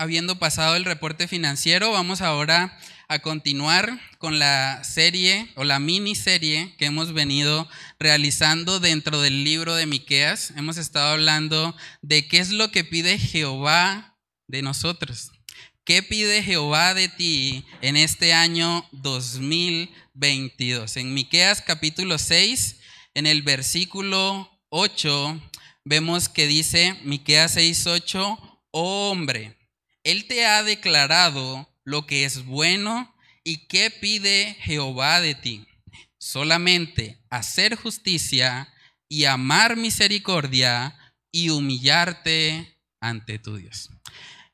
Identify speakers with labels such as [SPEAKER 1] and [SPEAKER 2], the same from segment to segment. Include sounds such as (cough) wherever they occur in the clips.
[SPEAKER 1] Habiendo pasado el reporte financiero, vamos ahora a continuar con la serie o la miniserie que hemos venido realizando dentro del libro de Miqueas. Hemos estado hablando de qué es lo que pide Jehová de nosotros. ¿Qué pide Jehová de ti en este año 2022? En Miqueas capítulo 6, en el versículo 8, vemos que dice Miqueas 6:8 oh hombre, Él te ha declarado lo que es bueno y qué pide Jehová de ti. Solamente hacer justicia y amar misericordia y humillarte ante tu Dios.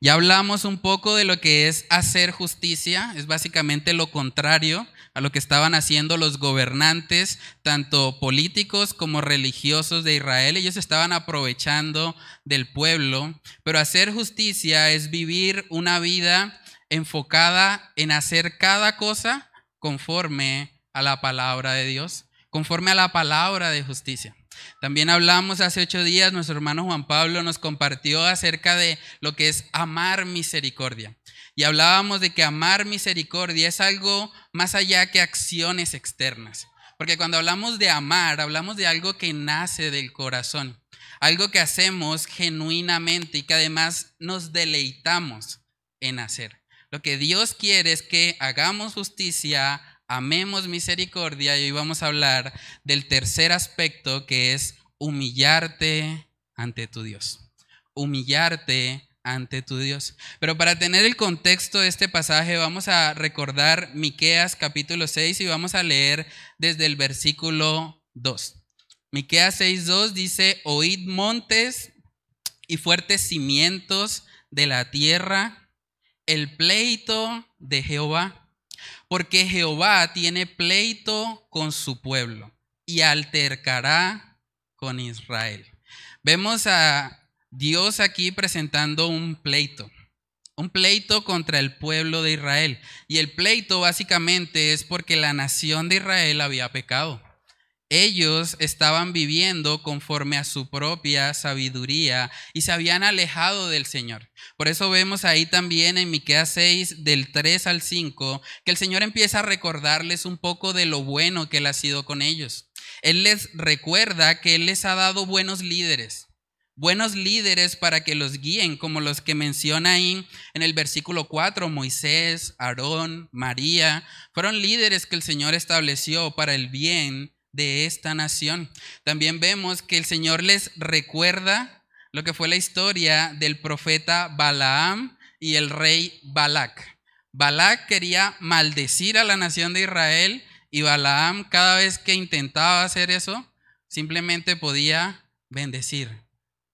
[SPEAKER 1] Ya hablamos un poco de lo que es hacer justicia, es básicamente lo contrario a lo que estaban haciendo los gobernantes, tanto políticos como religiosos de Israel. Ellos estaban aprovechando del pueblo, pero hacer justicia es vivir una vida enfocada en hacer cada cosa conforme a la palabra de Dios, conforme a la palabra de justicia. También hablamos hace ocho días, nuestro hermano Juan Pablo nos compartió acerca de lo que es amar misericordia. Y hablábamos de que amar misericordia es algo más allá que acciones externas. Porque cuando hablamos de amar, hablamos de algo que nace del corazón, algo que hacemos genuinamente y que además nos deleitamos en hacer. Lo que Dios quiere es que hagamos justicia, amemos misericordia y hoy vamos a hablar del tercer aspecto que es humillarte ante tu Dios. Humillarte ante tu Dios. Pero para tener el contexto de este pasaje vamos a recordar Miqueas capítulo 6 y vamos a leer desde el versículo 2. Miqueas 6:2 dice, "Oíd montes y fuertes cimientos de la tierra, el pleito de Jehová porque Jehová tiene pleito con su pueblo y altercará con Israel. Vemos a Dios aquí presentando un pleito, un pleito contra el pueblo de Israel. Y el pleito básicamente es porque la nación de Israel había pecado. Ellos estaban viviendo conforme a su propia sabiduría y se habían alejado del Señor. Por eso vemos ahí también en Miqueas 6 del 3 al 5 que el Señor empieza a recordarles un poco de lo bueno que él ha sido con ellos. Él les recuerda que él les ha dado buenos líderes. Buenos líderes para que los guíen, como los que menciona ahí en el versículo 4, Moisés, Aarón, María, fueron líderes que el Señor estableció para el bien de esta nación. También vemos que el Señor les recuerda lo que fue la historia del profeta Balaam y el rey Balac. Balac quería maldecir a la nación de Israel y Balaam cada vez que intentaba hacer eso, simplemente podía bendecir,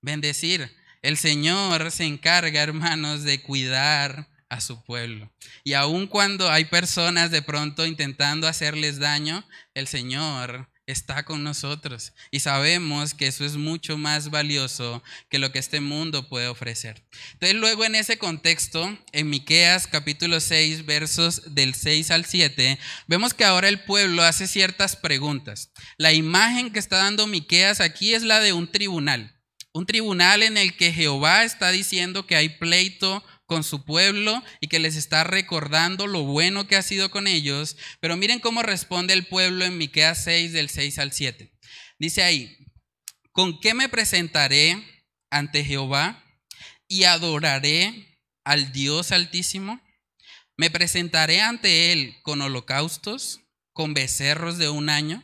[SPEAKER 1] bendecir. El Señor se encarga, hermanos, de cuidar a su pueblo. Y aun cuando hay personas de pronto intentando hacerles daño, el Señor está con nosotros y sabemos que eso es mucho más valioso que lo que este mundo puede ofrecer. Entonces luego en ese contexto, en Miqueas capítulo 6 versos del 6 al 7, vemos que ahora el pueblo hace ciertas preguntas. La imagen que está dando Miqueas aquí es la de un tribunal. Un tribunal en el que Jehová está diciendo que hay pleito con su pueblo y que les está recordando lo bueno que ha sido con ellos. Pero miren cómo responde el pueblo en Miqueas 6 del 6 al 7. Dice ahí, ¿con qué me presentaré ante Jehová y adoraré al Dios Altísimo? ¿Me presentaré ante él con holocaustos, con becerros de un año?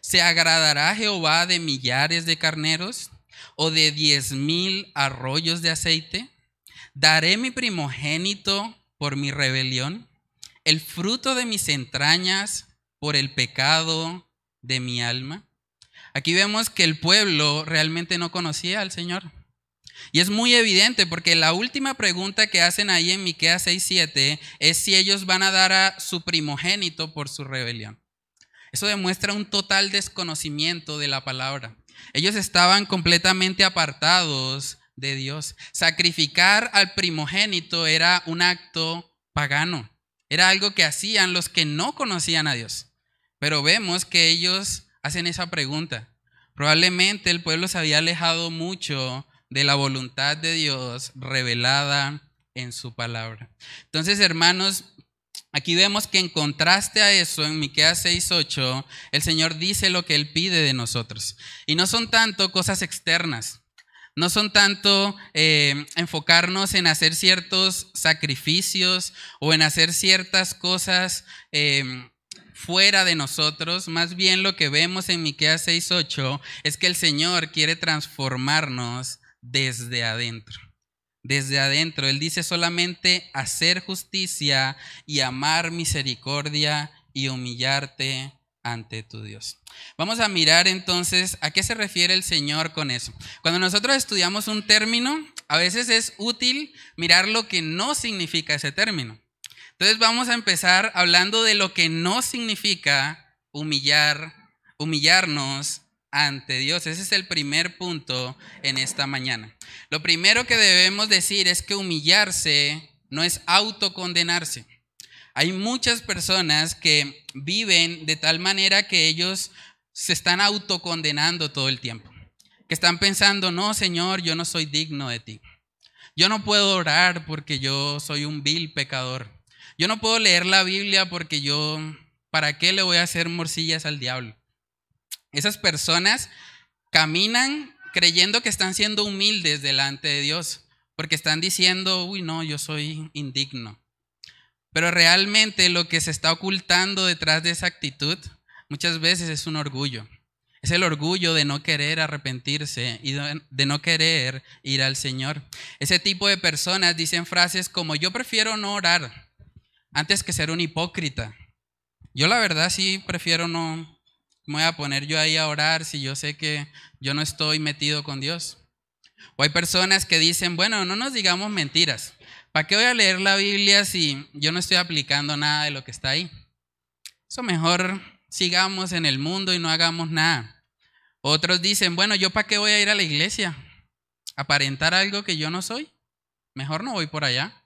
[SPEAKER 1] ¿Se agradará Jehová de millares de carneros o de diez mil arroyos de aceite? ¿Daré mi primogénito por mi rebelión? ¿El fruto de mis entrañas por el pecado de mi alma? Aquí vemos que el pueblo realmente no conocía al Señor. Y es muy evidente porque la última pregunta que hacen ahí en Miqueas 6:7 es si ellos van a dar a su primogénito por su rebelión. Eso demuestra un total desconocimiento de la palabra. Ellos estaban completamente apartados de Dios. Sacrificar al primogénito era un acto pagano. Era algo que hacían los que no conocían a Dios. Pero vemos que ellos hacen esa pregunta. Probablemente el pueblo se había alejado mucho de la voluntad de Dios revelada en su palabra. Entonces, hermanos, aquí vemos que en contraste a eso, en Miqueas 6:8, el Señor dice lo que él pide de nosotros. Y no son tanto cosas externas. No son tanto eh, enfocarnos en hacer ciertos sacrificios o en hacer ciertas cosas eh, fuera de nosotros. Más bien lo que vemos en Miqueas 6:8 es que el Señor quiere transformarnos desde adentro. Desde adentro. Él dice solamente hacer justicia y amar misericordia y humillarte ante tu Dios. Vamos a mirar entonces a qué se refiere el Señor con eso. Cuando nosotros estudiamos un término, a veces es útil mirar lo que no significa ese término. Entonces vamos a empezar hablando de lo que no significa humillar, humillarnos ante Dios. Ese es el primer punto en esta mañana. Lo primero que debemos decir es que humillarse no es autocondenarse. Hay muchas personas que viven de tal manera que ellos se están autocondenando todo el tiempo. Que están pensando, no, Señor, yo no soy digno de ti. Yo no puedo orar porque yo soy un vil pecador. Yo no puedo leer la Biblia porque yo, ¿para qué le voy a hacer morcillas al diablo? Esas personas caminan creyendo que están siendo humildes delante de Dios, porque están diciendo, uy, no, yo soy indigno. Pero realmente lo que se está ocultando detrás de esa actitud muchas veces es un orgullo. Es el orgullo de no querer arrepentirse y de no querer ir al Señor. Ese tipo de personas dicen frases como yo prefiero no orar antes que ser un hipócrita. Yo la verdad sí prefiero no me voy a poner yo ahí a orar si yo sé que yo no estoy metido con Dios. O hay personas que dicen, bueno, no nos digamos mentiras. ¿Para qué voy a leer la Biblia si yo no estoy aplicando nada de lo que está ahí? Eso mejor sigamos en el mundo y no hagamos nada. Otros dicen, bueno, ¿yo para qué voy a ir a la iglesia? ¿Aparentar algo que yo no soy? Mejor no voy por allá.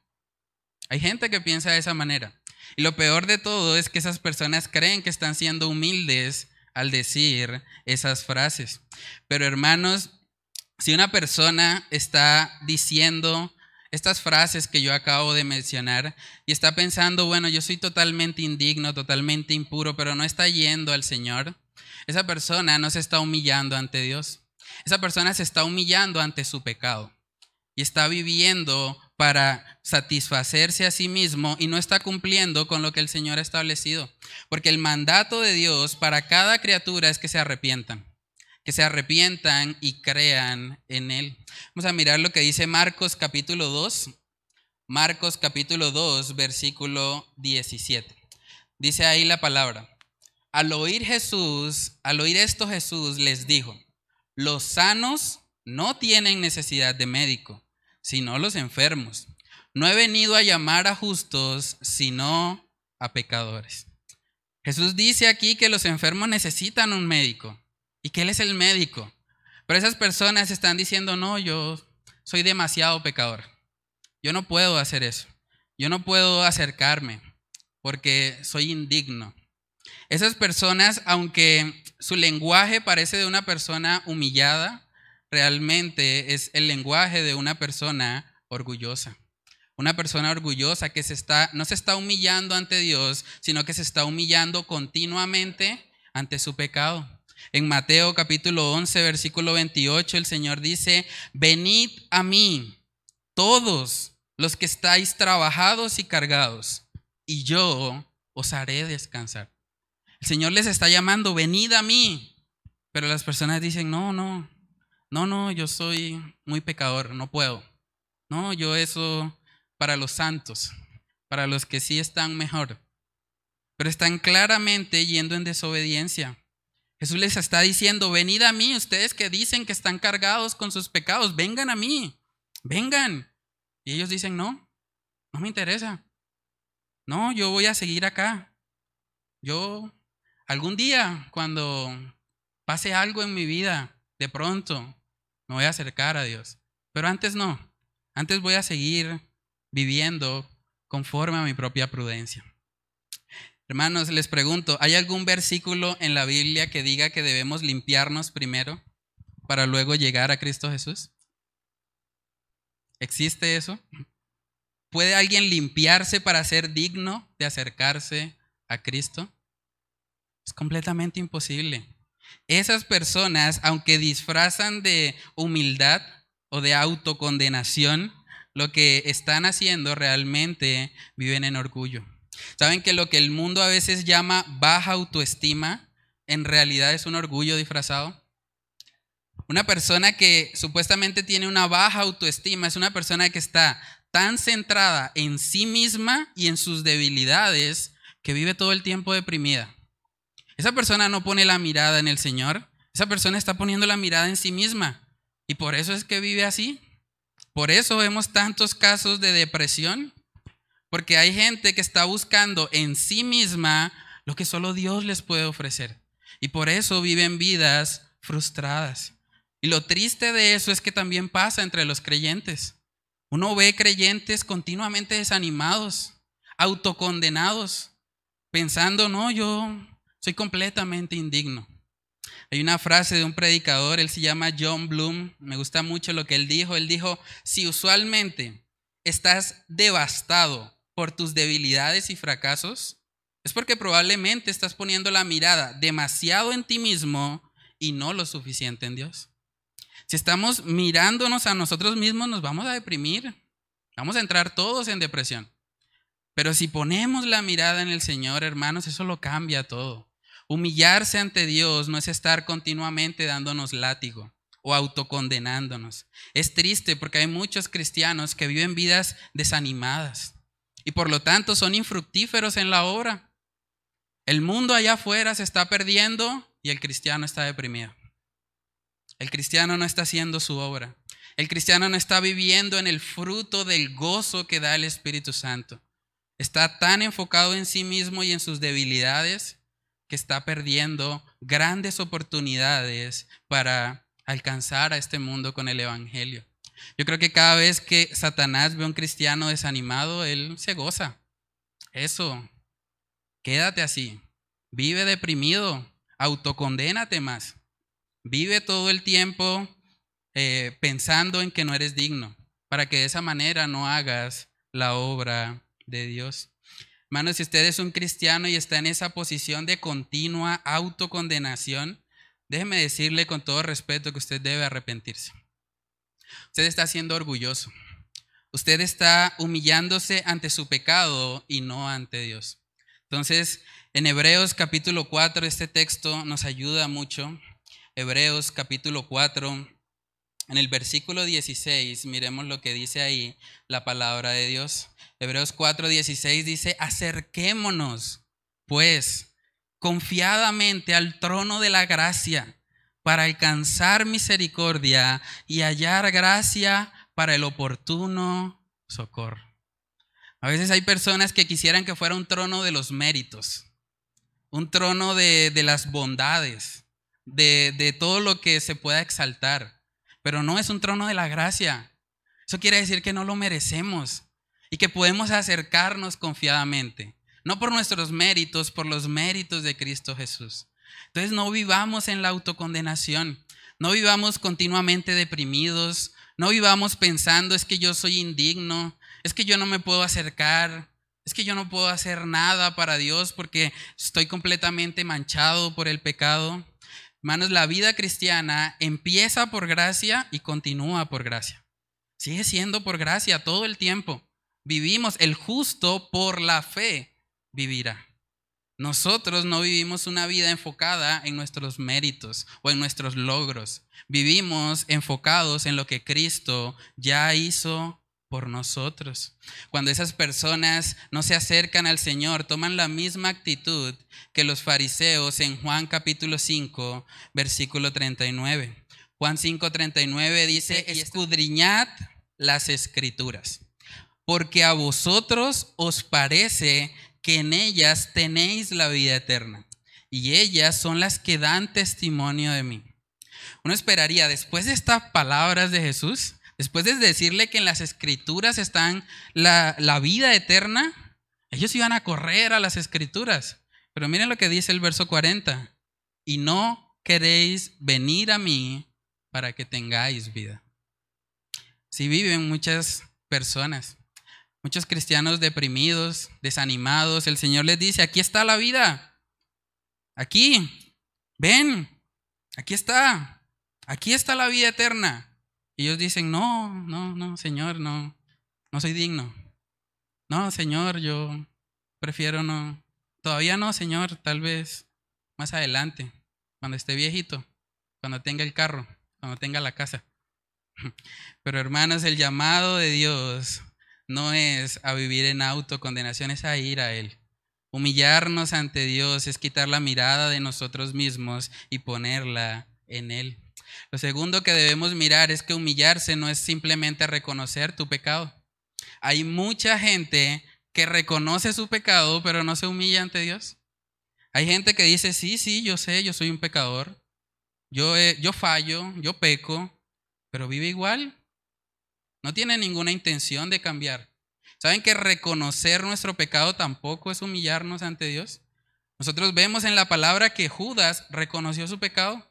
[SPEAKER 1] Hay gente que piensa de esa manera. Y lo peor de todo es que esas personas creen que están siendo humildes al decir esas frases. Pero hermanos, si una persona está diciendo estas frases que yo acabo de mencionar y está pensando, bueno, yo soy totalmente indigno, totalmente impuro, pero no está yendo al Señor, esa persona no se está humillando ante Dios. Esa persona se está humillando ante su pecado y está viviendo para satisfacerse a sí mismo y no está cumpliendo con lo que el Señor ha establecido. Porque el mandato de Dios para cada criatura es que se arrepientan que se arrepientan y crean en Él. Vamos a mirar lo que dice Marcos capítulo 2. Marcos capítulo 2, versículo 17. Dice ahí la palabra. Al oír Jesús, al oír esto Jesús les dijo, los sanos no tienen necesidad de médico, sino los enfermos. No he venido a llamar a justos, sino a pecadores. Jesús dice aquí que los enfermos necesitan un médico y que Él es el médico. Pero esas personas están diciendo, no, yo soy demasiado pecador. Yo no puedo hacer eso. Yo no puedo acercarme porque soy indigno. Esas personas, aunque su lenguaje parece de una persona humillada, realmente es el lenguaje de una persona orgullosa. Una persona orgullosa que se está, no se está humillando ante Dios, sino que se está humillando continuamente ante su pecado. En Mateo capítulo 11, versículo 28, el Señor dice, venid a mí todos los que estáis trabajados y cargados, y yo os haré descansar. El Señor les está llamando, venid a mí. Pero las personas dicen, no, no, no, no, yo soy muy pecador, no puedo. No, yo eso para los santos, para los que sí están mejor. Pero están claramente yendo en desobediencia. Jesús les está diciendo, venid a mí, ustedes que dicen que están cargados con sus pecados, vengan a mí, vengan. Y ellos dicen, no, no me interesa. No, yo voy a seguir acá. Yo, algún día, cuando pase algo en mi vida, de pronto, me voy a acercar a Dios. Pero antes no, antes voy a seguir viviendo conforme a mi propia prudencia. Hermanos, les pregunto, ¿hay algún versículo en la Biblia que diga que debemos limpiarnos primero para luego llegar a Cristo Jesús? ¿Existe eso? ¿Puede alguien limpiarse para ser digno de acercarse a Cristo? Es completamente imposible. Esas personas, aunque disfrazan de humildad o de autocondenación, lo que están haciendo realmente viven en orgullo. ¿Saben que lo que el mundo a veces llama baja autoestima en realidad es un orgullo disfrazado? Una persona que supuestamente tiene una baja autoestima es una persona que está tan centrada en sí misma y en sus debilidades que vive todo el tiempo deprimida. Esa persona no pone la mirada en el Señor, esa persona está poniendo la mirada en sí misma y por eso es que vive así. Por eso vemos tantos casos de depresión, porque hay gente que está buscando en sí misma lo que solo Dios les puede ofrecer. Y por eso viven vidas frustradas. Y lo triste de eso es que también pasa entre los creyentes. Uno ve creyentes continuamente desanimados, autocondenados, pensando, no, yo soy completamente indigno. Hay una frase de un predicador, él se llama John Bloom, me gusta mucho lo que él dijo. Él dijo, si usualmente estás devastado por tus debilidades y fracasos, es porque probablemente estás poniendo la mirada demasiado en ti mismo y no lo suficiente en Dios. Si estamos mirándonos a nosotros mismos, nos vamos a deprimir. Vamos a entrar todos en depresión. Pero si ponemos la mirada en el Señor, hermanos, eso lo cambia todo. Humillarse ante Dios no es estar continuamente dándonos látigo o autocondenándonos. Es triste porque hay muchos cristianos que viven vidas desanimadas y por lo tanto son infructíferos en la obra. El mundo allá afuera se está perdiendo y el cristiano está deprimido. El cristiano no está haciendo su obra. El cristiano no está viviendo en el fruto del gozo que da el Espíritu Santo. Está tan enfocado en sí mismo y en sus debilidades que está perdiendo grandes oportunidades para alcanzar a este mundo con el Evangelio. Yo creo que cada vez que Satanás ve a un cristiano desanimado, él se goza. Eso, quédate así. Vive deprimido, autocondénate más. Vive todo el tiempo eh, pensando en que no eres digno, para que de esa manera no hagas la obra de Dios. Hermano, si usted es un cristiano y está en esa posición de continua autocondenación, déjeme decirle con todo respeto que usted debe arrepentirse. Usted está siendo orgulloso. Usted está humillándose ante su pecado y no ante Dios. Entonces, en Hebreos capítulo 4, este texto nos ayuda mucho. Hebreos capítulo 4, en el versículo 16, miremos lo que dice ahí la palabra de Dios. Hebreos 4:16 dice, acerquémonos pues confiadamente al trono de la gracia para alcanzar misericordia y hallar gracia para el oportuno socorro. A veces hay personas que quisieran que fuera un trono de los méritos, un trono de, las bondades, de, de todo lo que se pueda exaltar, pero no es un trono de la gracia. Eso quiere decir que no lo merecemos y que podemos acercarnos confiadamente, no por nuestros méritos, por los méritos de Cristo Jesús. Entonces no vivamos en la autocondenación, no vivamos continuamente deprimidos, no vivamos pensando es que yo soy indigno, es que yo no me puedo acercar, es que yo no puedo hacer nada para Dios porque estoy completamente manchado por el pecado. Hermanos, la vida cristiana empieza por gracia y continúa por gracia. Sigue siendo por gracia todo el tiempo vivimos, el justo por la fe vivirá. Nosotros no vivimos una vida enfocada en nuestros méritos o en nuestros logros. Vivimos enfocados en lo que Cristo ya hizo por nosotros. Cuando esas personas no se acercan al Señor, toman la misma actitud que los fariseos en Juan capítulo 5, versículo 39. Juan 5, 39 dice, escudriñad las escrituras porque a vosotros os parece que en ellas tenéis la vida eterna, y ellas son las que dan testimonio de mí. Uno esperaría, después de estas palabras de Jesús, después de decirle que en las escrituras están la, la vida eterna, ellos iban a correr a las escrituras. Pero miren lo que dice el verso 40, y no queréis venir a mí para que tengáis vida. sí viven muchas personas, muchos cristianos deprimidos, desanimados. El Señor les dice, aquí está la vida, aquí, ven, aquí está, aquí está la vida eterna. Y ellos dicen, no, no, no, Señor, no, no soy digno. No, Señor, yo prefiero no. Todavía no, Señor, tal vez más adelante, cuando esté viejito, cuando tenga el carro, cuando tenga la casa. (laughs) Pero hermanos, el llamado de Dios no es a vivir en autocondenación, es a ir a Él. Humillarnos ante Dios es quitar la mirada de nosotros mismos y ponerla en Él. Lo segundo que debemos mirar es que humillarse no es simplemente reconocer tu pecado. Hay mucha gente que reconoce su pecado, pero no se humilla ante Dios. Hay gente que dice, sí, sí, yo sé, yo soy un pecador. Yo, yo fallo, yo peco, pero vive igual. No tiene ninguna intención de cambiar. ¿Saben que reconocer nuestro pecado tampoco es humillarnos ante Dios? Nosotros vemos en la palabra que Judas reconoció su pecado.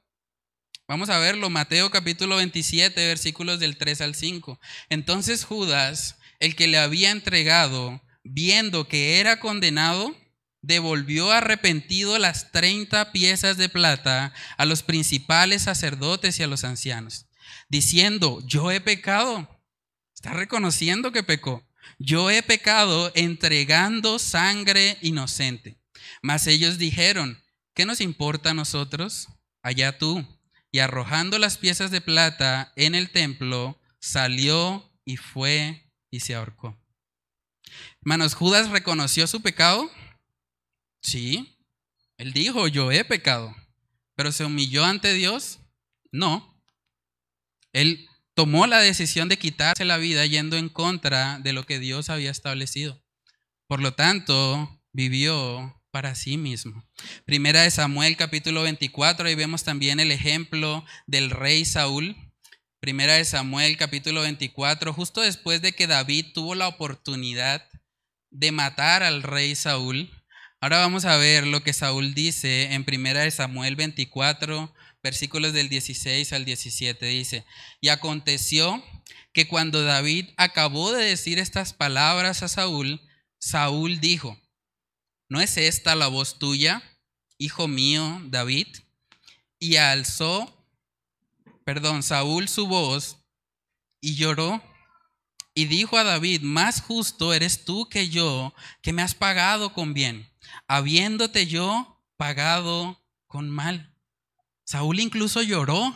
[SPEAKER 1] Vamos a verlo, Mateo capítulo 27, versículos del 3 al 5. Entonces Judas, el que le había entregado, viendo que era condenado, devolvió arrepentido las 30 piezas de plata a los principales sacerdotes y a los ancianos, diciendo, yo he pecado. Está reconociendo que pecó. Yo he pecado entregando sangre inocente. Mas ellos dijeron, ¿qué nos importa a nosotros? Allá tú. Y arrojando las piezas de plata en el templo, salió y fue y se ahorcó. Hermanos, ¿Judas reconoció su pecado? Sí. Él dijo, yo he pecado. ¿Pero se humilló ante Dios? No. Él tomó la decisión de quitarse la vida yendo en contra de lo que Dios había establecido. Por lo tanto, vivió para sí mismo. Primera de Samuel capítulo 24, ahí vemos también el ejemplo del rey Saúl. Primera de Samuel capítulo 24, justo después de que David tuvo la oportunidad de matar al rey Saúl. Ahora vamos a ver lo que Saúl dice en Primera de Samuel 24, versículos del 16 al 17. Dice, y aconteció que cuando David acabó de decir estas palabras a Saúl, Saúl dijo, ¿no es esta la voz tuya, hijo mío, David? Y alzó, perdón, Saúl su voz y lloró y dijo a David, más justo eres tú que yo, que me has pagado con bien, habiéndote yo pagado con mal. Saúl incluso lloró,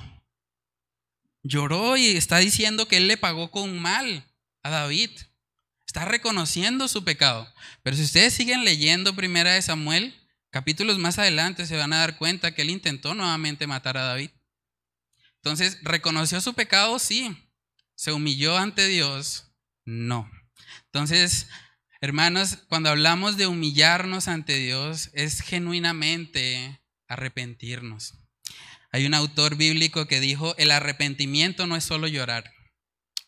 [SPEAKER 1] lloró y está diciendo que él le pagó con mal a David. Está reconociendo su pecado. Pero si ustedes siguen leyendo Primera de Samuel, capítulos más adelante se van a dar cuenta que él intentó nuevamente matar a David. Entonces, ¿reconoció su pecado? Sí. ¿Se humilló ante Dios? No. Entonces, hermanos, cuando hablamos de humillarnos ante Dios, es genuinamente arrepentirnos. Hay un autor bíblico que dijo, el arrepentimiento no es solo llorar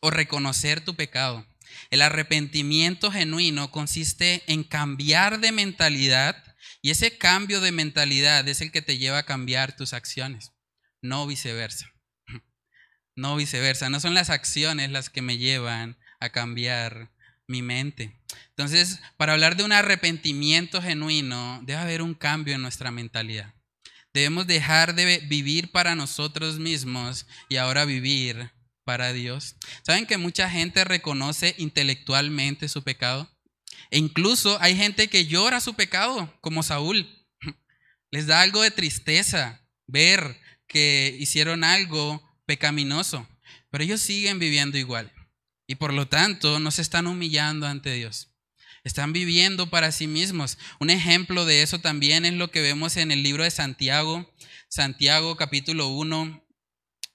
[SPEAKER 1] o reconocer tu pecado. El arrepentimiento genuino consiste en cambiar de mentalidad y ese cambio de mentalidad es el que te lleva a cambiar tus acciones, no viceversa. (laughs) No viceversa, no son las acciones las que me llevan a cambiar mi mente. Entonces, para hablar de un arrepentimiento genuino, debe haber un cambio en nuestra mentalidad. Debemos dejar de vivir para nosotros mismos y ahora vivir para Dios. ¿Saben que mucha gente reconoce intelectualmente su pecado? E incluso hay gente que llora su pecado, como Saúl. (laughs) Les da algo de tristeza ver que hicieron algo pecaminoso, pero ellos siguen viviendo igual. Y por lo tanto no se están humillando ante Dios. Están viviendo para sí mismos. Un ejemplo de eso también es lo que vemos en el libro de Santiago, Santiago capítulo 1,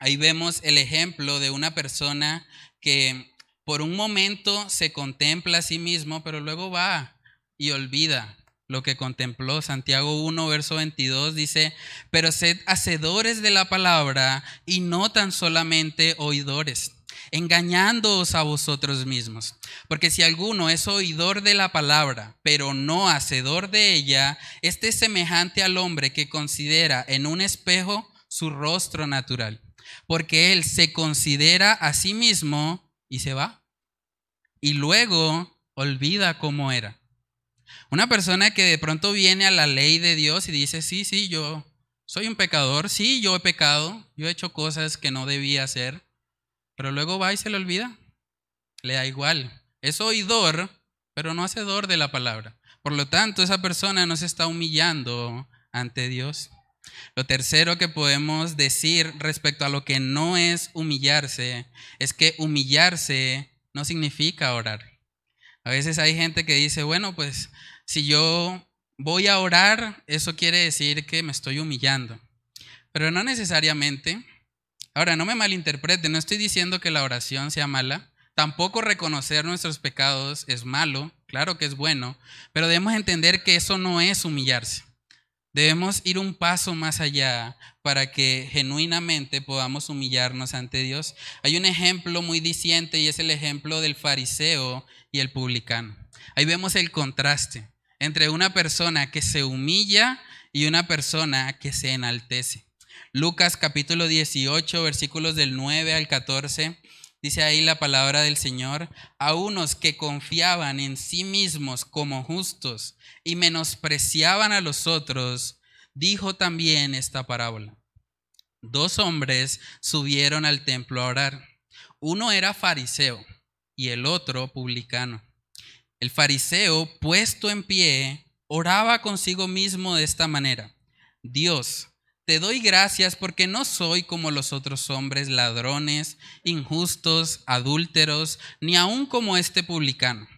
[SPEAKER 1] Ahí vemos el ejemplo de una persona que por un momento se contempla a sí mismo, pero luego va y olvida lo que contempló. Santiago 1, verso 22 dice, pero sed hacedores de la palabra y no tan solamente oidores, engañándoos a vosotros mismos. Porque si alguno es oidor de la palabra, pero no hacedor de ella, este es semejante al hombre que considera en un espejo su rostro natural porque él se considera a sí mismo y se va. Y luego olvida cómo era. Una persona que de pronto viene a la ley de Dios y dice, sí, sí, yo soy un pecador, sí, yo he pecado, yo he hecho cosas que no debía hacer, pero luego va y se le olvida. Le da igual. Es oidor, pero no hacedor de la palabra. Por lo tanto, esa persona no se está humillando ante Dios. Lo tercero que podemos decir respecto a lo que no es humillarse es que humillarse no significa orar. A veces hay gente que dice, bueno, pues si yo voy a orar, eso quiere decir que me estoy humillando. Pero no necesariamente. Ahora, no me malinterprete, no estoy diciendo que la oración sea mala. Tampoco reconocer nuestros pecados es malo, claro que es bueno, pero debemos entender que eso no es humillarse. Debemos ir un paso más allá para que genuinamente podamos humillarnos ante Dios. Hay un ejemplo muy diciente y es el ejemplo del fariseo y el publicano. Ahí vemos el contraste entre una persona que se humilla y una persona que se enaltece. Lucas capítulo 18, versículos del 9 al 14 Dice ahí la palabra del Señor, a unos que confiaban en sí mismos como justos y menospreciaban a los otros, dijo también esta parábola. Dos hombres subieron al templo a orar. Uno era fariseo y el otro publicano. El fariseo, puesto en pie, oraba consigo mismo de esta manera. Dios, te doy gracias porque no soy como los otros hombres ladrones, injustos, adúlteros, ni aun como este publicano.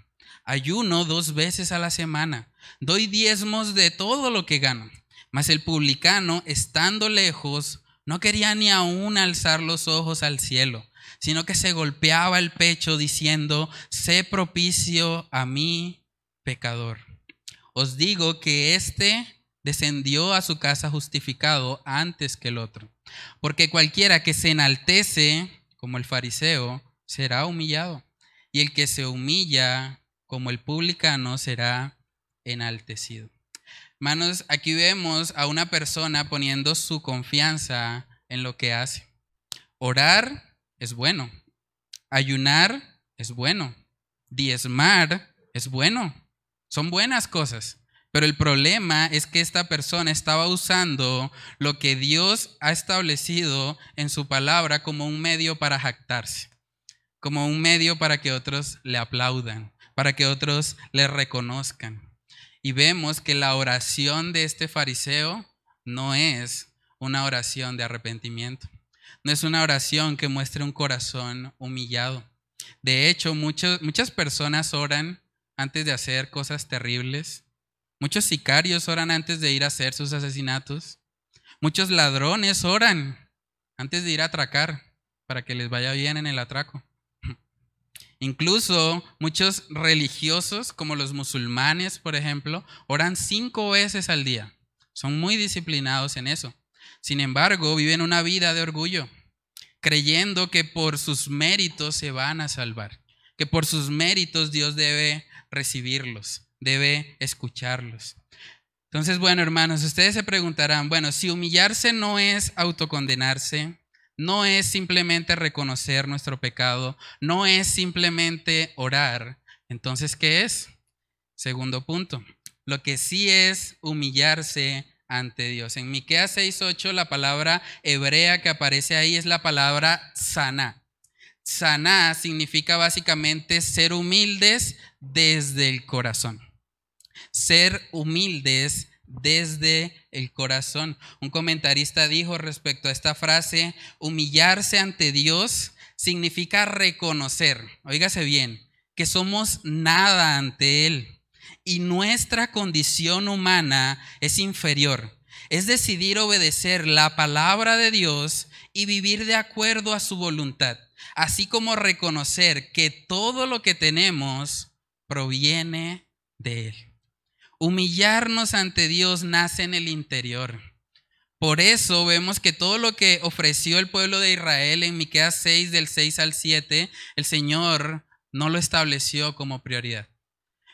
[SPEAKER 1] Ayuno dos veces a la semana. Doy diezmos de todo lo que gano. Mas el publicano, estando lejos, no quería ni aun alzar los ojos al cielo, sino que se golpeaba el pecho diciendo, sé propicio a mí, pecador. Os digo que este descendió a su casa justificado antes que el otro. Porque cualquiera que se enaltece, como el fariseo, será humillado. Y el que se humilla, como el publicano, será enaltecido. Hermanos, aquí vemos a una persona poniendo su confianza en lo que hace. Orar es bueno. Ayunar es bueno. Diezmar es bueno. Son buenas cosas. Pero el problema es que esta persona estaba usando lo que Dios ha establecido en su palabra como un medio para jactarse, como un medio para que otros le aplaudan, para que otros le reconozcan. Y vemos que la oración de este fariseo no es una oración de arrepentimiento, no es una oración que muestre un corazón humillado. De hecho, muchas personas oran antes de hacer cosas terribles Muchos sicarios oran antes de ir a hacer sus asesinatos. Muchos ladrones oran antes de ir a atracar para que les vaya bien en el atraco. (clears throat) Incluso muchos religiosos, como los musulmanes, por ejemplo, oran cinco veces al día. Son muy disciplinados en eso. Sin embargo, viven una vida de orgullo, creyendo que por sus méritos se van a salvar, que por sus méritos Dios debe recibirlos debe escucharlos. Entonces, bueno, hermanos, ustedes se preguntarán, bueno, si humillarse no es autocondenarse, no es simplemente reconocer nuestro pecado, no es simplemente orar, entonces, ¿qué es? Segundo punto, lo que sí es humillarse ante Dios. En Miqueas 6:8 la palabra hebrea que aparece ahí es la palabra sana. Sana significa básicamente ser humildes desde el corazón ser humildes desde el corazón. Un comentarista dijo respecto a esta frase, humillarse ante Dios significa reconocer, oígase bien, que somos nada ante Él y nuestra condición humana es inferior. Es decidir obedecer la palabra de Dios y vivir de acuerdo a su voluntad, así como reconocer que todo lo que tenemos proviene de Él. Humillarnos ante Dios nace en el interior. Por eso vemos que todo lo que ofreció el pueblo de Israel en Miqueas 6 del 6 al 7, el Señor no lo estableció como prioridad.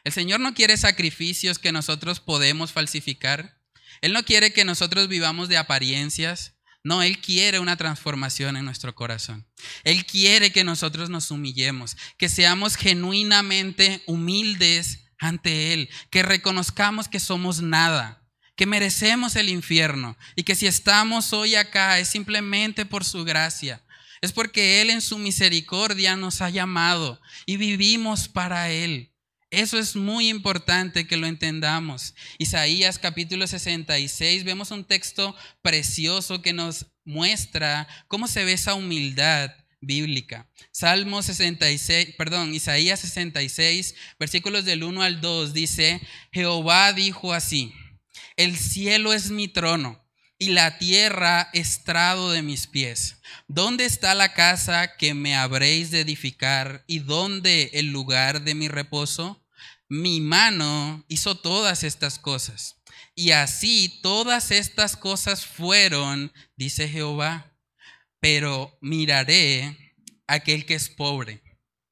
[SPEAKER 1] El Señor no quiere sacrificios que nosotros podemos falsificar. Él no quiere que nosotros vivamos de apariencias. No, Él quiere una transformación en nuestro corazón. Él quiere que nosotros nos humillemos, que seamos genuinamente humildes ante Él, que reconozcamos que somos nada, que merecemos el infierno y que si estamos hoy acá es simplemente por su gracia. Es porque Él en su misericordia nos ha llamado y vivimos para Él. Eso es muy importante que lo entendamos. Isaías capítulo 66, vemos un texto precioso que nos muestra cómo se ve esa humildad bíblica. Salmo 66, perdón, Isaías 66, versículos del 1 al 2 dice, Jehová dijo así, el cielo es mi trono y la tierra estrado de mis pies. ¿Dónde está la casa que me habréis de edificar y dónde el lugar de mi reposo? Mi mano hizo todas estas cosas. Y así todas estas cosas fueron, dice Jehová. Pero miraré a aquel que es pobre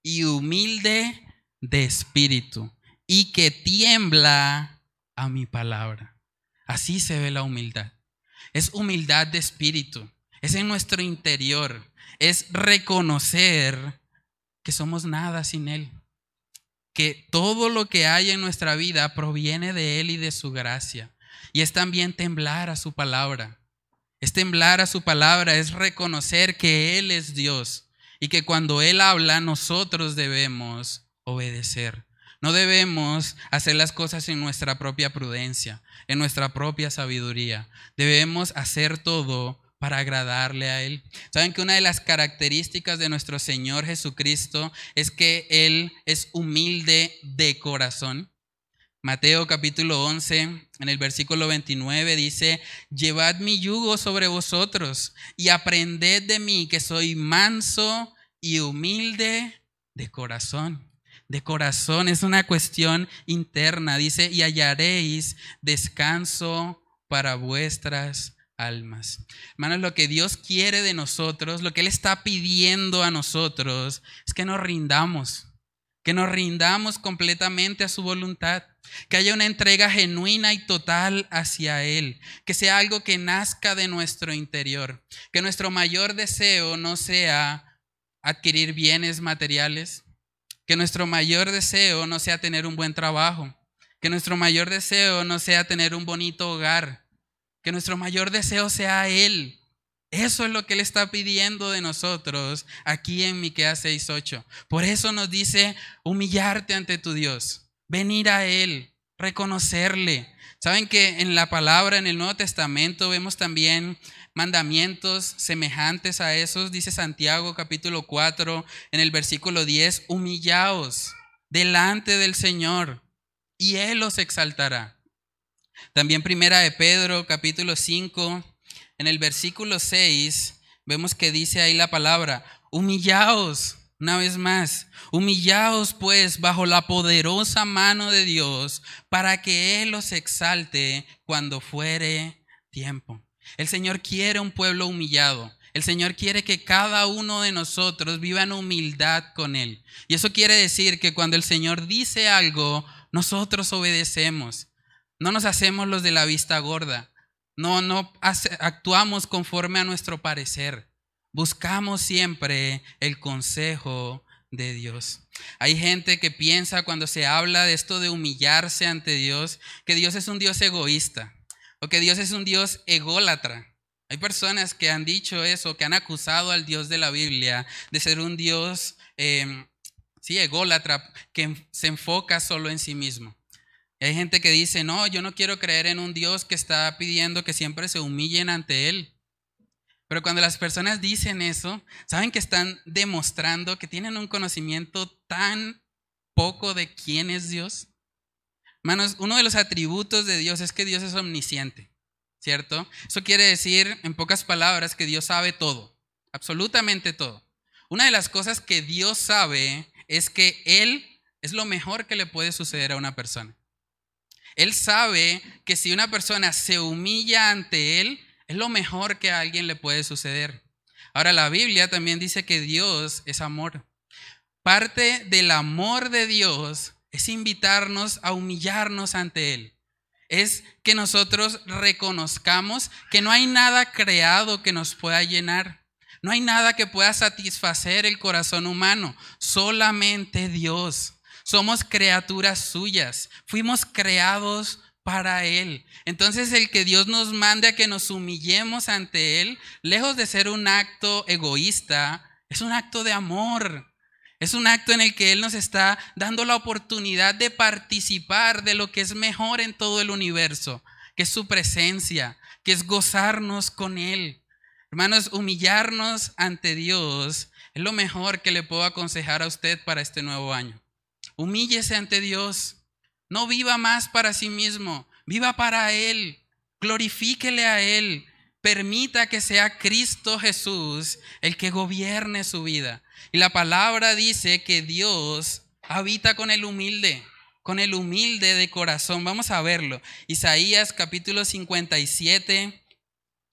[SPEAKER 1] y humilde de espíritu y que tiembla a mi palabra. Así se ve la humildad es humildad de espíritu, es en nuestro interior, es reconocer que somos nada sin Él, que todo lo que hay en nuestra vida proviene de Él y de su gracia. Y es también temblar a su palabra. Es temblar a su palabra, es reconocer que Él es Dios y que cuando Él habla nosotros debemos obedecer. No debemos hacer las cosas en nuestra propia prudencia, en nuestra propia sabiduría. Debemos hacer todo para agradarle a Él. Saben que una de las características de nuestro Señor Jesucristo es que Él es humilde de corazón. Mateo capítulo 11, en el versículo 29 dice, llevad mi yugo sobre vosotros y aprended de mí que soy manso y humilde de corazón de corazón, es una cuestión interna. Dice, y hallaréis descanso para vuestras almas. Hermanos, lo que Dios quiere de nosotros, lo que Él está pidiendo a nosotros, es que nos rindamos, que nos rindamos completamente a su voluntad, que haya una entrega genuina y total hacia Él, que sea algo que nazca de nuestro interior, que nuestro mayor deseo no sea adquirir bienes materiales, que nuestro mayor deseo no sea tener un buen trabajo, que nuestro mayor deseo no sea tener un bonito hogar, que nuestro mayor deseo sea Él. Eso es lo que Él está pidiendo de nosotros aquí en Miqueas 6:8. Por eso nos dice humillarte ante tu Dios, venir a Él, reconocerle. Saben que en la palabra en el Nuevo Testamento vemos también mandamientos semejantes a esos, dice Santiago capítulo 4 en el versículo 10, humillaos delante del Señor y Él os exaltará. También primera de Pedro capítulo 5 en el versículo 6 vemos que dice ahí la palabra, humillaos. Una vez más, humillaos pues bajo la poderosa mano de Dios para que Él os exalte cuando fuere tiempo. El Señor quiere un pueblo humillado. El Señor quiere que cada uno de nosotros viva en humildad con Él. Y eso quiere decir que cuando el Señor dice algo, nosotros obedecemos. No nos hacemos los de la vista gorda. No, no actuamos conforme a nuestro parecer. Buscamos siempre el consejo de Dios. Hay gente que piensa cuando se habla de esto de humillarse ante Dios, que Dios es un Dios egoísta que Dios es un Dios ególatra. Hay personas que han dicho eso, que han acusado al Dios de la Biblia de ser un Dios, em, sí, ególatra, que se enfoca solo en sí mismo. hay gente que dice, no, yo no quiero creer en un Dios que está pidiendo que siempre se humillen ante Él. Pero cuando las personas dicen eso, saben que están demostrando que tienen un conocimiento tan poco de quién es Dios. Hermanos, uno de los atributos de Dios es que Dios es omnisciente, ¿cierto? Eso quiere decir, en pocas palabras, que Dios sabe todo, absolutamente todo. Una de las cosas que Dios sabe es que Él es lo mejor que le puede suceder a una persona. Él sabe que si una persona se humilla ante Él, es lo mejor que a alguien le puede suceder. Ahora, la Biblia también dice que Dios es amor. Parte del amor de Dios es invitarnos a humillarnos ante Él. es que nosotros reconozcamos que no hay nada creado que nos pueda llenar. No hay nada que pueda satisfacer el corazón humano, solamente Dios. Somos criaturas suyas, fuimos creados para Él. Entonces el que Dios nos mande a que nos humillemos ante Él, lejos de ser un acto egoísta, es un acto de amor. Es un acto en el que Él nos está dando la oportunidad de participar de lo que es mejor en todo el universo, que es su presencia, que es gozarnos con Él. Hermanos, humillarnos ante Dios es lo mejor que le puedo aconsejar a usted para este nuevo año. Humíllese ante Dios. No viva más para sí mismo, viva para Él. Glorifíquele a Él. Permita que sea Cristo Jesús el que gobierne su vida. Y la palabra dice que Dios habita con el humilde, con el humilde de corazón. Vamos a verlo. Isaías capítulo 57,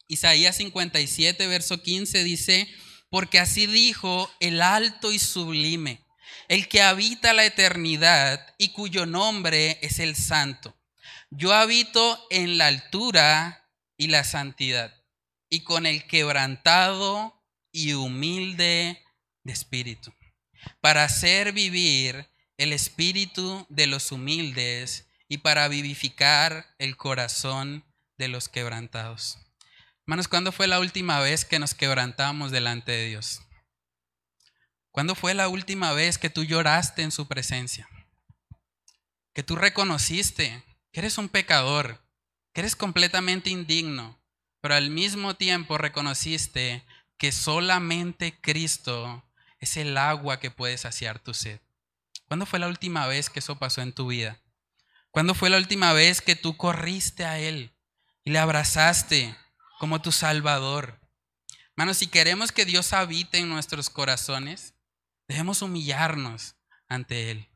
[SPEAKER 1] Isaías 57, verso 15 dice, porque así dijo el alto y sublime, el que habita la eternidad y cuyo nombre es el santo. Yo habito en la altura y la santidad, y con el quebrantado y humilde de espíritu, para hacer vivir el espíritu de los humildes y para vivificar el corazón de los quebrantados. Hermanos, ¿cuándo fue la última vez que nos quebrantamos delante de Dios? ¿Cuándo fue la última vez que tú lloraste en su presencia? Que tú reconociste que eres un pecador, que eres completamente indigno, pero al mismo tiempo reconociste que solamente Cristo es el agua que puede saciar tu sed. ¿Cuándo fue la última vez que eso pasó en tu vida? ¿Cuándo fue la última vez que tú corriste a Él y le abrazaste como tu Salvador? Hermanos, si queremos que Dios habite en nuestros corazones, debemos humillarnos ante Él,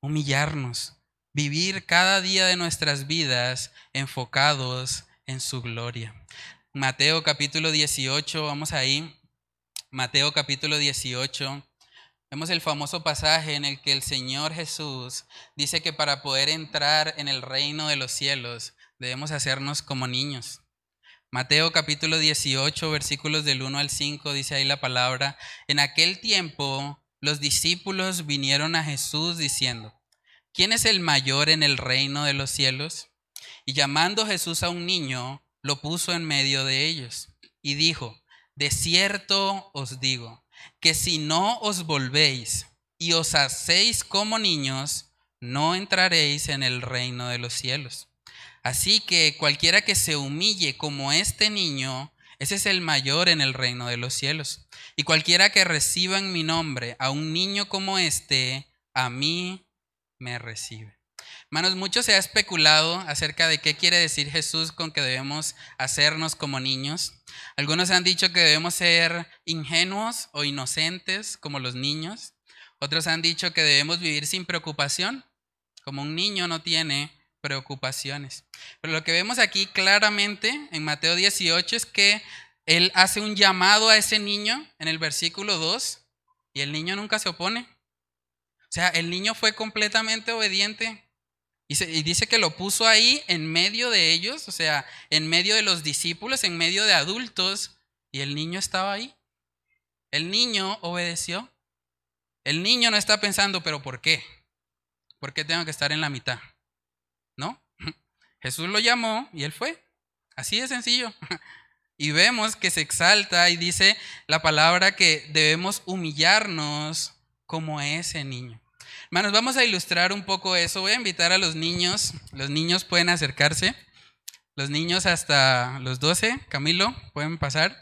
[SPEAKER 1] humillarnos, vivir cada día de nuestras vidas enfocados en su gloria. Mateo capítulo 18, vamos ahí. Mateo capítulo 18, vemos el famoso pasaje en el que el Señor Jesús dice que para poder entrar en el reino de los cielos debemos hacernos como niños. Mateo capítulo 18, versículos del 1 al 5, dice ahí la palabra, en aquel tiempo los discípulos vinieron a Jesús diciendo, ¿quién es el mayor en el reino de los cielos? Y llamando Jesús a un niño, lo puso en medio de ellos y dijo, de cierto os digo, que si no os volvéis y os hacéis como niños, no entraréis en el reino de los cielos. Así que cualquiera que se humille como este niño, ese es el mayor en el reino de los cielos. Y cualquiera que reciba en mi nombre a un niño como este, a mí me recibe. Hermanos, mucho se ha especulado acerca de qué quiere decir Jesús con que debemos hacernos como niños. Algunos han dicho que debemos ser ingenuos o inocentes como los niños. Otros han dicho que debemos vivir sin preocupación, como un niño no tiene preocupaciones. Pero lo que vemos aquí claramente en Mateo 18 es que Él hace un llamado a ese niño en el versículo 2 y el niño nunca se opone. O sea, el niño fue completamente obediente y, dice que lo puso ahí en medio de ellos, o sea, en medio de los discípulos, en medio de adultos, y el niño estaba ahí. El niño obedeció. El niño no está pensando, pero ¿por qué? ¿Por qué tengo que estar en la mitad? Jesús lo llamó y él fue. Así de sencillo. (laughs) Y vemos que se exalta y dice la palabra que debemos humillarnos como ese niño. Hermanos, vamos a ilustrar un poco eso. Voy a invitar a los niños. Los niños pueden acercarse. Los niños hasta los 12, Camilo, pueden pasar.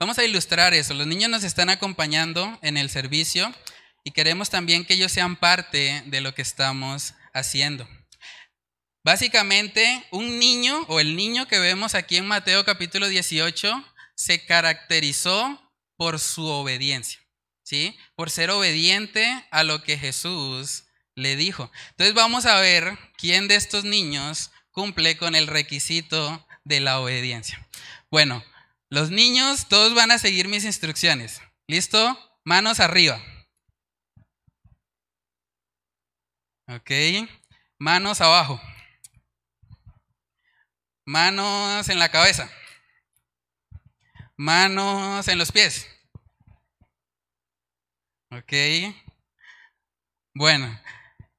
[SPEAKER 1] Vamos a ilustrar eso. Los niños nos están acompañando en el servicio y queremos también que ellos sean parte de lo que estamos haciendo. Básicamente, un niño o el niño que vemos aquí en Mateo capítulo 18 se caracterizó por su obediencia. Por ser obediente a lo que Jesús le dijo. Entonces vamos a ver quién de estos niños cumple con el requisito de la obediencia. Bueno, los niños todos van a seguir mis instrucciones. ¿Listo? Manos arriba. Ok. Manos abajo. Manos en la cabeza. Manos en los pies. Ok. Bueno,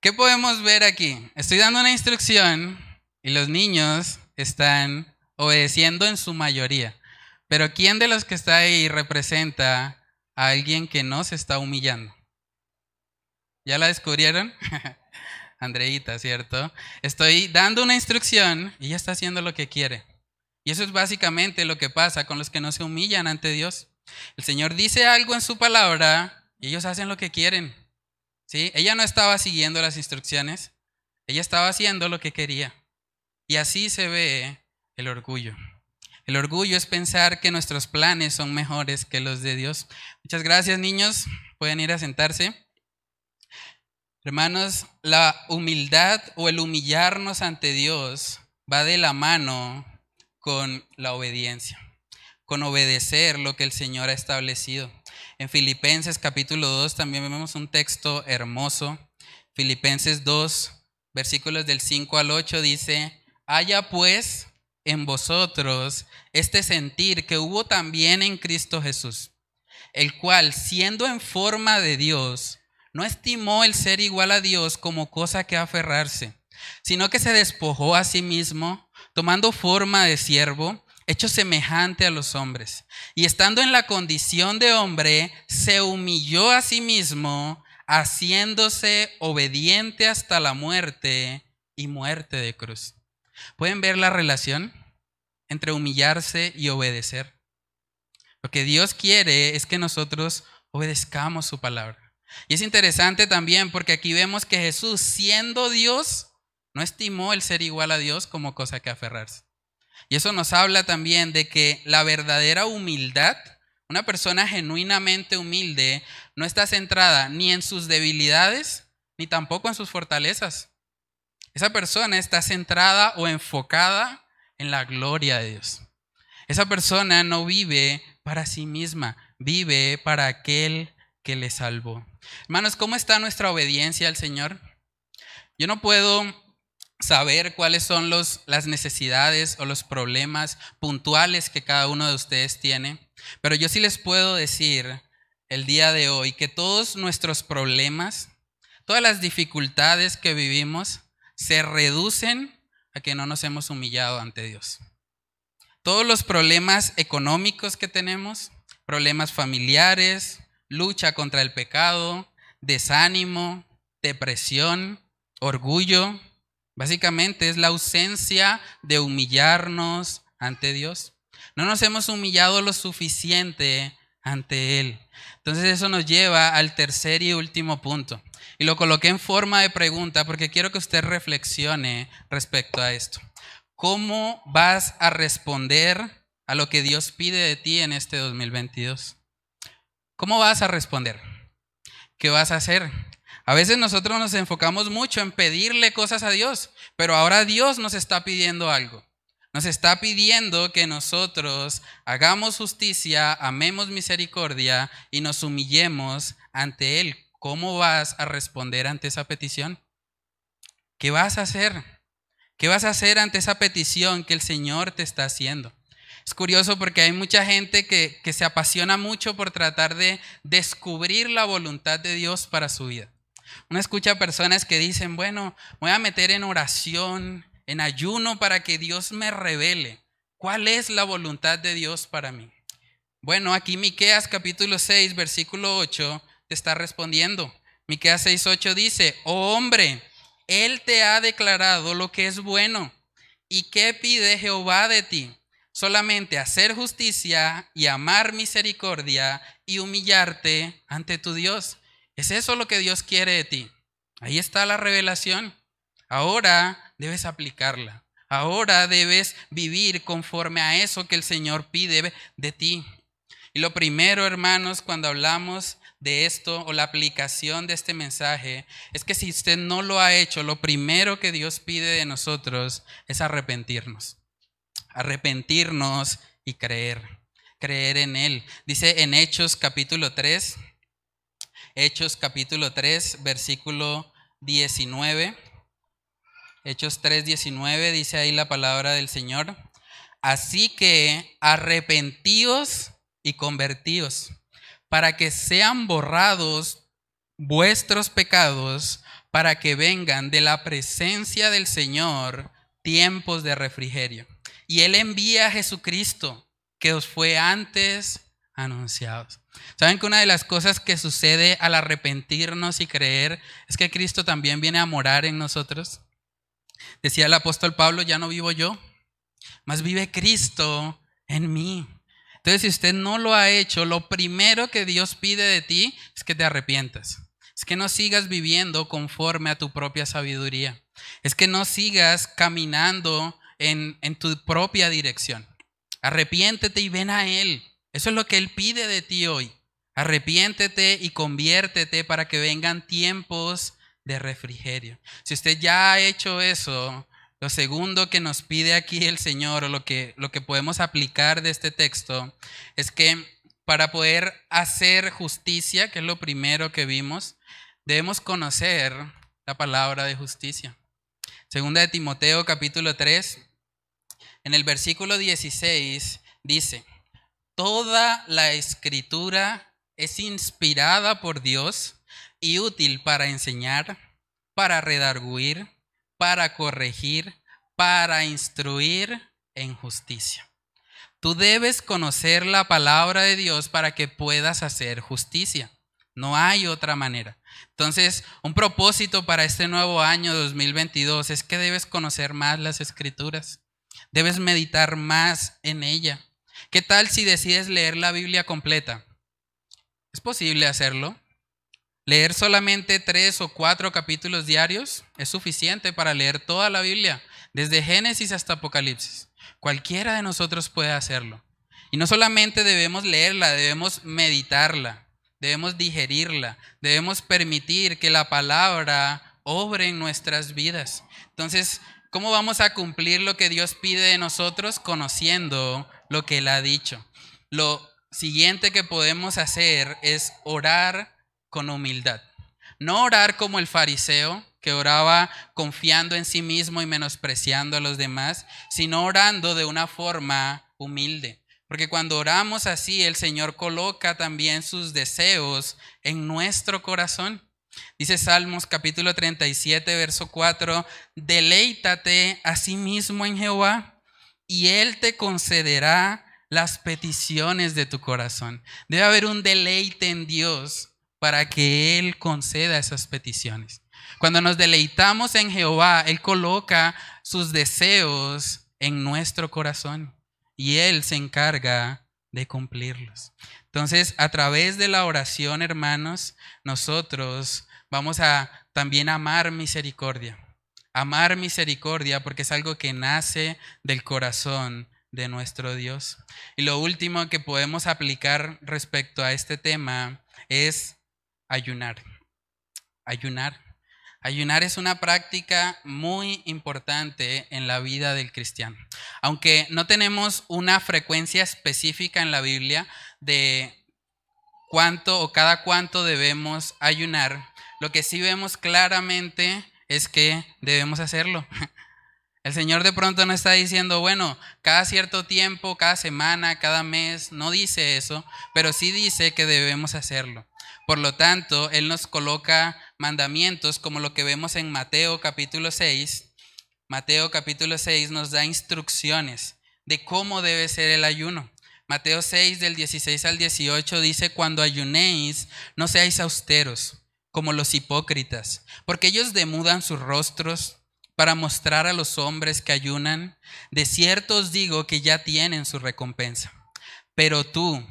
[SPEAKER 1] ¿qué podemos ver aquí? Estoy dando una instrucción y los niños están obedeciendo en su mayoría. Pero ¿quién de los que está ahí representa a alguien que no se está humillando? ¿Ya la descubrieron? (laughs) Andreita, ¿cierto? Estoy dando una instrucción y ella está haciendo lo que quiere. Y eso es básicamente lo que pasa con los que no se humillan ante Dios. El Señor dice algo en su palabra y ellos hacen lo que quieren. ¿Sí? Ella no estaba siguiendo las instrucciones, ella estaba haciendo lo que quería. Y así se ve el orgullo. El orgullo es pensar que nuestros planes son mejores que los de Dios. Muchas gracias, niños. Pueden ir a sentarse. Hermanos, la humildad o el humillarnos ante Dios va de la mano con la obediencia, con obedecer lo que el Señor ha establecido. En Filipenses capítulo 2 también vemos un texto hermoso. Filipenses 2, versículos del 5 al 8 dice, haya pues en vosotros este sentir que hubo también en Cristo Jesús, el cual, siendo en forma de Dios, no estimó el ser igual a Dios como cosa que aferrarse, sino que se despojó a sí mismo, tomando forma de siervo, hecho semejante a los hombres. Y estando en la condición de hombre, se humilló a sí mismo, haciéndose obediente hasta la muerte y muerte de cruz. ¿Pueden ver la relación entre humillarse y obedecer? Lo que Dios quiere es que nosotros obedezcamos su palabra. Y es interesante también porque aquí vemos que Jesús, siendo Dios, no estimó el ser igual a Dios como cosa que aferrarse. Y eso nos habla también de que la verdadera humildad, una persona genuinamente humilde, no está centrada ni en sus debilidades, ni tampoco en sus fortalezas. Esa persona está centrada o enfocada en la gloria de Dios. Esa persona no vive para sí misma, vive para aquel que le salvó. Hermanos, ¿cómo está nuestra obediencia al Señor? Yo no puedo saber cuáles son las necesidades o los problemas puntuales que cada uno de ustedes tiene, pero yo sí les puedo decir el día de hoy que todos nuestros problemas, todas las dificultades que vivimos, se reducen a que no nos hemos humillado ante Dios. Todos los problemas económicos que tenemos, problemas familiares, lucha contra el pecado, desánimo, depresión, orgullo. Básicamente es la ausencia de humillarnos ante Dios. No nos hemos humillado lo suficiente ante Él. Entonces eso nos lleva al tercer y último punto. Y lo coloqué en forma de pregunta porque quiero que usted reflexione respecto a esto. ¿Cómo vas a responder a lo que Dios pide de ti en este 2022? ¿Cómo vas a responder? ¿Qué vas a hacer? A veces nosotros nos enfocamos mucho en pedirle cosas a Dios, pero ahora Dios nos está pidiendo algo. Nos está pidiendo que nosotros hagamos justicia, amemos misericordia y nos humillemos ante Él. ¿Cómo vas a responder ante esa petición? ¿Qué vas a hacer? ¿Qué vas a hacer ante esa petición que el Señor te está haciendo? Es curioso porque hay mucha gente que, se apasiona mucho por tratar de descubrir la voluntad de Dios para su vida. Uno escucha personas que dicen, bueno, voy a meter en oración, en ayuno para que Dios me revele cuál es la voluntad de Dios para mí. Bueno, aquí Miqueas capítulo 6, versículo 8 te está respondiendo. Miqueas 6, 8 dice, "Oh hombre, él te ha declarado lo que es bueno. ¿Y qué pide Jehová de ti? Solamente hacer justicia y amar misericordia y humillarte ante tu Dios. ¿Es eso lo que Dios quiere de ti? Ahí está la revelación. Ahora debes aplicarla. Ahora debes vivir conforme a eso que el Señor pide de ti. Y lo primero, hermanos, cuando hablamos de esto o la aplicación de este mensaje, es que si usted no lo ha hecho, lo primero que Dios pide de nosotros es arrepentirnos arrepentirnos y creer, creer en Él. Dice en Hechos capítulo 3, Hechos capítulo 3, versículo 19. Hechos 3:19 dice ahí la palabra del Señor. Así que arrepentíos y convertíos para que sean borrados vuestros pecados, para que vengan de la presencia del Señor tiempos de refrigerio. Y Él envía a Jesucristo, que os fue antes anunciado. ¿Saben que una de las cosas que sucede al arrepentirnos y creer es que Cristo también viene a morar en nosotros? Decía el apóstol Pablo, ya no vivo yo, más vive Cristo en mí. Entonces, si usted no lo ha hecho, lo primero que Dios pide de ti es que te arrepientas. Es que no sigas viviendo conforme a tu propia sabiduría. Es que no sigas caminando en, en tu propia dirección. Arrepiéntete y ven a Él. Eso es lo que Él pide de ti hoy. Arrepiéntete y conviértete para que vengan tiempos de refrigerio. Si usted ya ha hecho eso, lo segundo que nos pide aquí el Señor, o lo que, lo que podemos aplicar de este texto, es que para poder hacer justicia, que es lo primero que vimos, debemos conocer la palabra de justicia. Segunda de Timoteo capítulo 3, en el versículo 16 dice, toda la escritura es inspirada por Dios y útil para enseñar, para redarguir, para corregir, para instruir en justicia. Tú debes conocer la palabra de Dios para que puedas hacer justicia. No hay otra manera. Entonces, un propósito para este nuevo año 2022 es que debes conocer más las escrituras. Debes meditar más en ella. ¿Qué tal si decides leer la Biblia completa? ¿Es posible hacerlo? Leer solamente tres o cuatro capítulos diarios es suficiente para leer toda la Biblia, desde Génesis hasta Apocalipsis. Cualquiera de nosotros puede hacerlo. Y no solamente debemos leerla, debemos meditarla, debemos digerirla, debemos permitir que la palabra obre en nuestras vidas. Entonces, ¿cómo vamos a cumplir lo que Dios pide de nosotros? Conociendo lo que Él ha dicho. Lo siguiente que podemos hacer es orar con humildad. No orar como el fariseo, que oraba confiando en sí mismo y menospreciando a los demás, sino orando de una forma humilde. Porque cuando oramos así, el Señor coloca también sus deseos en nuestro corazón. Dice Salmos capítulo 37, verso 4, deleítate a sí mismo en Jehová y Él te concederá las peticiones de tu corazón. Debe haber un deleite en Dios para que Él conceda esas peticiones. Cuando nos deleitamos en Jehová, Él coloca sus deseos en nuestro corazón y Él se encarga de cumplirlos. Entonces, a través de la oración, hermanos, nosotros vamos a también amar misericordia. Amar misericordia porque es algo que nace del corazón de nuestro Dios. Y lo último que podemos aplicar respecto a este tema es ayunar. Ayunar. Ayunar es una práctica muy importante en la vida del cristiano. Aunque no tenemos una frecuencia específica en la Biblia de cuánto o cada cuánto debemos ayunar, lo que sí vemos claramente es que debemos hacerlo. (laughs) El Señor de pronto no está diciendo, bueno, cada cierto tiempo, cada semana, cada mes, no dice eso, pero sí dice que debemos hacerlo. Por lo tanto, Él nos coloca mandamientos como lo que vemos en Mateo capítulo 6. Mateo capítulo 6 nos da instrucciones de cómo debe ser el ayuno. Mateo 6 del 16 al 18 dice, cuando ayunéis, no seáis austeros como los hipócritas, porque ellos demudan sus rostros para mostrar a los hombres que ayunan. De cierto os digo que ya tienen su recompensa. Pero tú,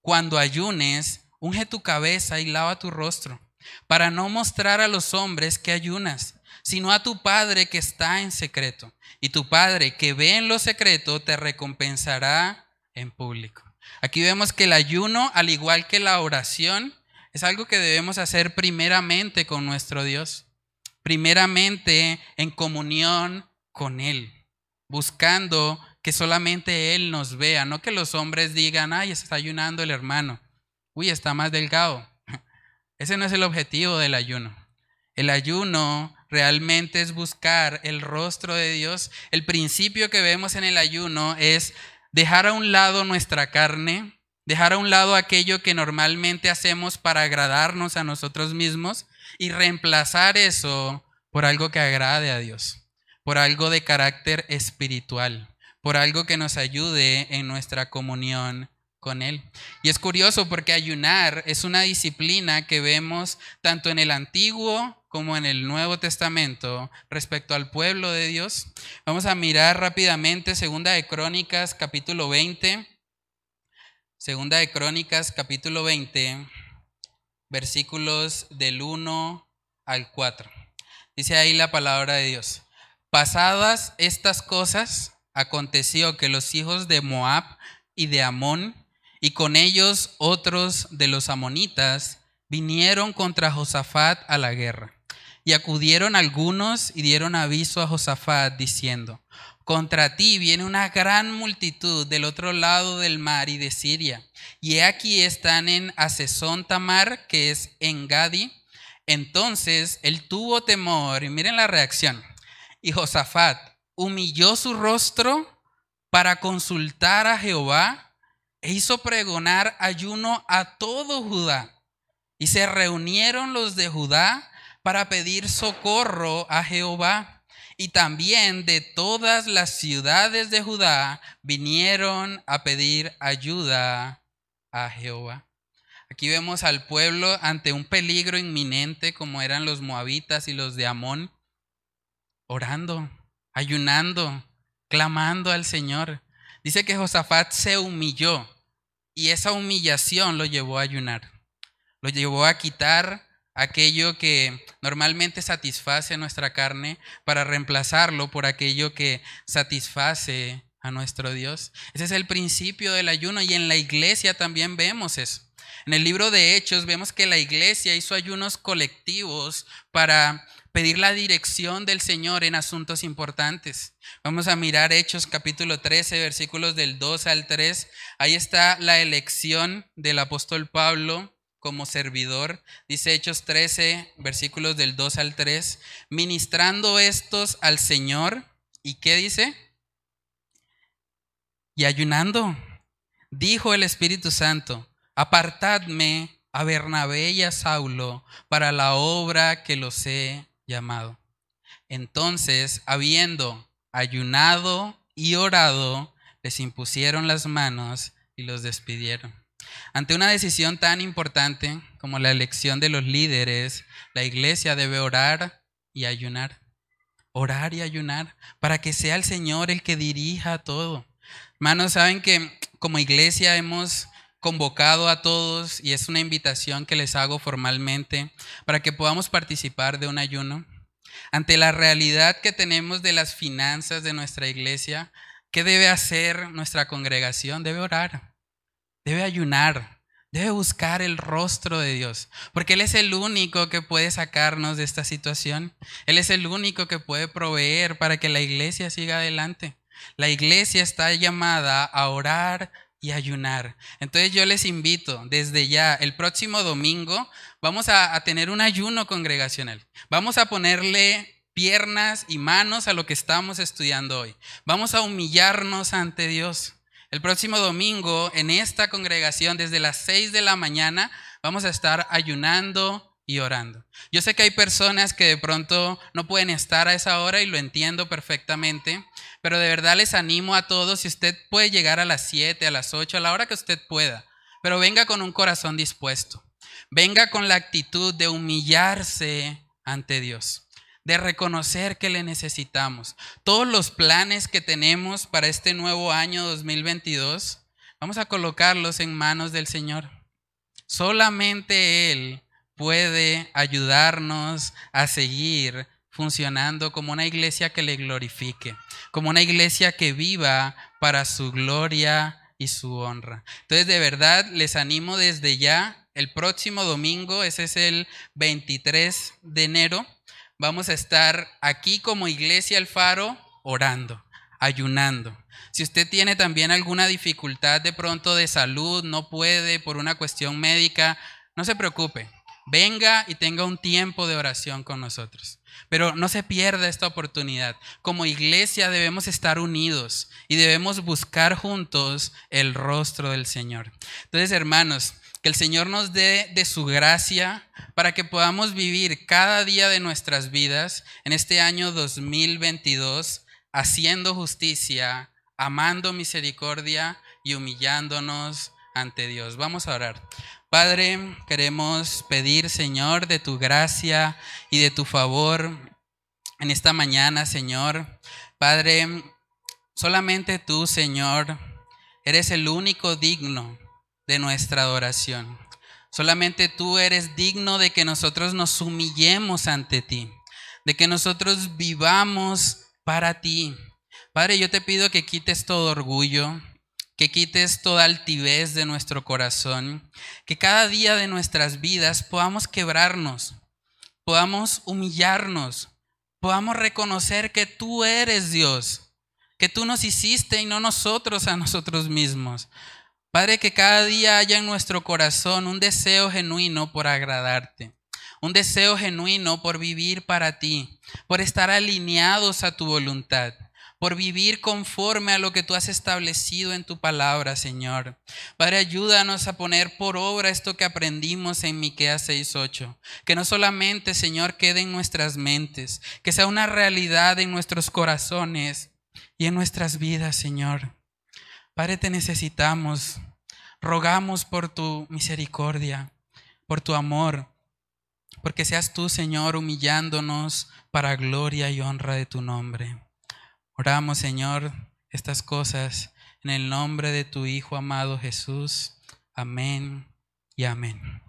[SPEAKER 1] cuando ayunes, unge tu cabeza y lava tu rostro, para no mostrar a los hombres que ayunas, sino a tu Padre que está en secreto. Y tu Padre que ve en lo secreto te recompensará en público. Aquí vemos que el ayuno, al igual que la oración, es algo que debemos hacer primeramente con nuestro Dios, primeramente en comunión con Él, buscando que solamente Él nos vea, no que los hombres digan, ay, está ayunando el hermano uy, está más delgado. (laughs) Ese no es el objetivo del ayuno. El ayuno realmente es buscar el rostro de Dios. El principio que vemos en el ayuno es dejar a un lado nuestra carne, dejar a un lado aquello que normalmente hacemos para agradarnos a nosotros mismos y reemplazar eso por algo que agrade a Dios, por algo de carácter espiritual, por algo que nos ayude en nuestra comunión con Él. Y es curioso porque ayunar es una disciplina que vemos tanto en el Antiguo como en el Nuevo Testamento respecto al pueblo de Dios. Vamos a mirar rápidamente Segunda de Crónicas capítulo 20. Segunda de Crónicas capítulo 20, versículos del 1 al 4. Dice ahí la palabra de Dios. Pasadas estas cosas, aconteció que los hijos de Moab y de Amón y con ellos otros de los amonitas vinieron contra Josafat a la guerra. Y acudieron algunos y dieron aviso a Josafat diciendo, contra ti viene una gran multitud del otro lado del mar y de Siria. Y aquí están en Asesón Tamar, que es en Gadi. Entonces él tuvo temor, y miren la reacción. Y Josafat humilló su rostro para consultar a Jehová e hizo pregonar ayuno a todo Judá. Y se reunieron los de Judá para pedir socorro a Jehová. Y también de todas las ciudades de Judá vinieron a pedir ayuda a Jehová. Aquí vemos al pueblo ante un peligro inminente como eran los moabitas y los de Amón, orando, ayunando, clamando al Señor. Dice que Josafat se humilló y esa humillación lo llevó a ayunar. Lo llevó a quitar aquello que normalmente satisface nuestra carne para reemplazarlo por aquello que satisface a nuestro Dios. Ese es el principio del ayuno y en la iglesia también vemos eso. En el libro de Hechos vemos que la iglesia hizo ayunos colectivos para pedir la dirección del Señor en asuntos importantes. Vamos a mirar Hechos capítulo 13, versículos del 2 al 3. Ahí está la elección del apóstol Pablo como servidor. Dice Hechos 13, versículos del 2 al 3. Ministrando estos al Señor. ¿Y qué dice? Y ayunando. Dijo el Espíritu Santo, apartadme a Bernabé y a Saulo para la obra que los he llamado. Entonces, habiendo ayunado y orado, les impusieron las manos y los despidieron. Ante una decisión tan importante como la elección de los líderes, la iglesia debe orar y ayunar. Orar y ayunar para que sea el Señor el que dirija todo. Hermanos, saben que como iglesia hemos convocado a todos y es una invitación que les hago formalmente para que podamos participar de un ayuno. Ante la realidad que tenemos de las finanzas de nuestra iglesia, ¿qué debe hacer nuestra congregación? Debe orar, debe ayunar, debe buscar el rostro de Dios, porque Él es el único que puede sacarnos de esta situación. Él es el único que puede proveer para que la iglesia siga adelante. La iglesia está llamada a orar y ayunar. Entonces yo les invito desde ya, el próximo domingo vamos a, tener un ayuno congregacional. Vamos a ponerle piernas y manos a lo que estamos estudiando hoy. Vamos a humillarnos ante Dios. El próximo domingo en esta congregación desde las 6 de la mañana vamos a estar ayunando y orando. Yo sé que hay personas que de pronto no pueden estar a esa hora y lo entiendo perfectamente, pero de verdad les animo a todos, si usted puede llegar a las 7, a las 8, a la hora que usted pueda, pero venga con un corazón dispuesto. Venga con la actitud de humillarse ante Dios, de reconocer que le necesitamos. Todos los planes que tenemos para este nuevo año 2022, vamos a colocarlos en manos del Señor. Solamente Él puede ayudarnos a seguir funcionando como una iglesia que le glorifique, como una iglesia que viva para su gloria y su honra. Entonces, de verdad, les animo desde ya, el próximo domingo, ese es el 23 de enero, vamos a estar aquí como iglesia El Faro orando, ayunando. Si usted tiene también alguna dificultad de pronto de salud, no puede por una cuestión médica, no se preocupe venga y tenga un tiempo de oración con nosotros. Pero no se pierda esta oportunidad. Como iglesia debemos estar unidos y debemos buscar juntos el rostro del Señor. Entonces, hermanos, que el Señor nos dé de su gracia para que podamos vivir cada día de nuestras vidas en este año 2022 haciendo justicia, amando misericordia y humillándonos ante Dios. Vamos a orar. Padre, queremos pedir, Señor, de tu gracia y de tu favor en esta mañana, Señor. Padre, solamente tú, Señor, eres el único digno de nuestra adoración. Solamente tú eres digno de que nosotros nos humillemos ante ti, de que nosotros vivamos para ti. Padre, yo te pido que quites todo orgullo, que quites toda altivez de nuestro corazón, que cada día de nuestras vidas podamos quebrarnos, podamos humillarnos, podamos reconocer que tú eres Dios, que tú nos hiciste y no nosotros a nosotros mismos. Padre, que cada día haya en nuestro corazón un deseo genuino por agradarte, un deseo genuino por vivir para ti, por estar alineados a tu voluntad por vivir conforme a lo que tú has establecido en tu palabra, Señor. Padre, ayúdanos a poner por obra esto que aprendimos en Miqueas 6:8, que no solamente, Señor, quede en nuestras mentes, que sea una realidad en nuestros corazones y en nuestras vidas, Señor. Padre, te necesitamos. Rogamos por tu misericordia, por tu amor, porque seas tú, Señor, humillándonos para gloria y honra de tu nombre. Oramos, Señor, estas cosas en el nombre de tu Hijo amado Jesús. Amén y amén.